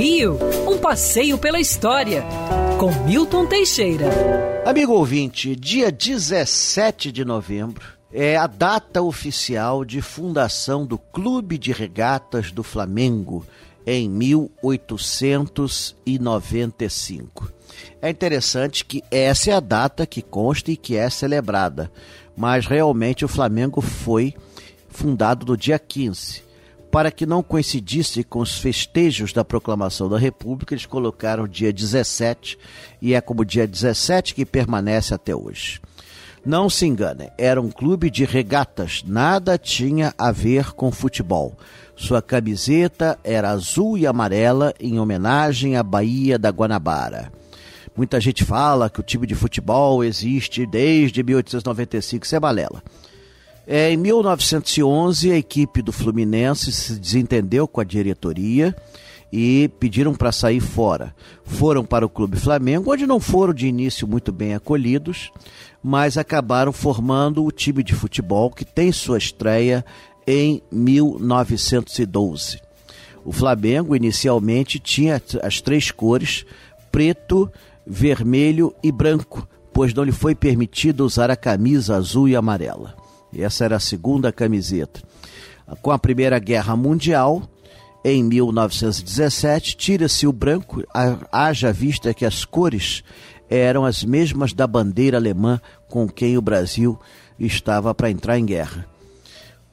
Rio, um passeio pela história, com Milton Teixeira. Amigo ouvinte, dia 17 de novembro é a data oficial de fundação do Clube de Regatas do Flamengo em 1895. É interessante que essa é a data que consta e que é celebrada, mas realmente o Flamengo foi fundado no dia 15 para que não coincidisse com os festejos da proclamação da República, eles colocaram dia 17 e é como dia 17 que permanece até hoje. Não se engane, era um clube de regatas, nada tinha a ver com futebol. Sua camiseta era azul e amarela em homenagem à Baía da Guanabara. Muita gente fala que o time de futebol existe desde 1895, isso é balela. É, em 1911, a equipe do Fluminense se desentendeu com a diretoria e pediram para sair fora. Foram para o Clube Flamengo, onde não foram de início muito bem acolhidos, mas acabaram formando o time de futebol que tem sua estreia em 1912. O Flamengo inicialmente tinha as três cores: preto, vermelho e branco, pois não lhe foi permitido usar a camisa azul e amarela. Essa era a segunda camiseta. Com a Primeira Guerra Mundial, em 1917, tira-se o branco, haja vista que as cores eram as mesmas da bandeira alemã com quem o Brasil estava para entrar em guerra.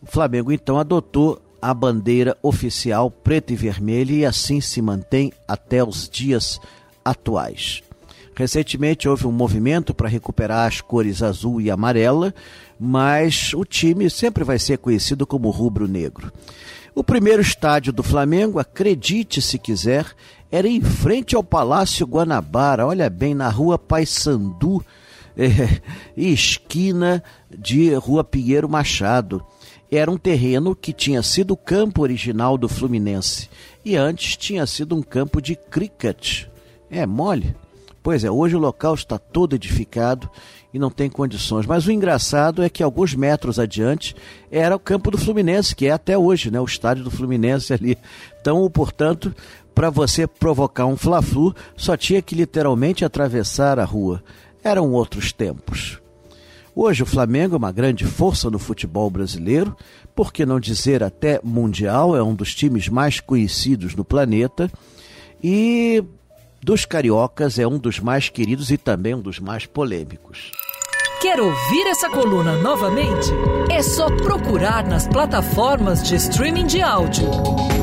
O Flamengo então adotou a bandeira oficial preta e vermelha e assim se mantém até os dias atuais. Recentemente houve um movimento para recuperar as cores azul e amarela, mas o time sempre vai ser conhecido como rubro-negro. O primeiro estádio do Flamengo, acredite se quiser, era em frente ao Palácio Guanabara, olha bem, na rua Paissandu, é, esquina de Rua Pinheiro Machado. Era um terreno que tinha sido o campo original do Fluminense e antes tinha sido um campo de cricket. É mole. Pois é, hoje o local está todo edificado e não tem condições. Mas o engraçado é que alguns metros adiante era o campo do Fluminense, que é até hoje, né? O estádio do Fluminense ali. Então, portanto, para você provocar um fla-flu, só tinha que literalmente atravessar a rua. Eram outros tempos. Hoje o Flamengo é uma grande força no futebol brasileiro, por que não dizer até mundial, é um dos times mais conhecidos do planeta. E dos cariocas é um dos mais queridos e também um dos mais polêmicos. Quer ouvir essa coluna novamente? É só procurar nas plataformas de streaming de áudio.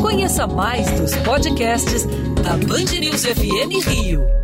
Conheça mais dos podcasts da Band News FM Rio.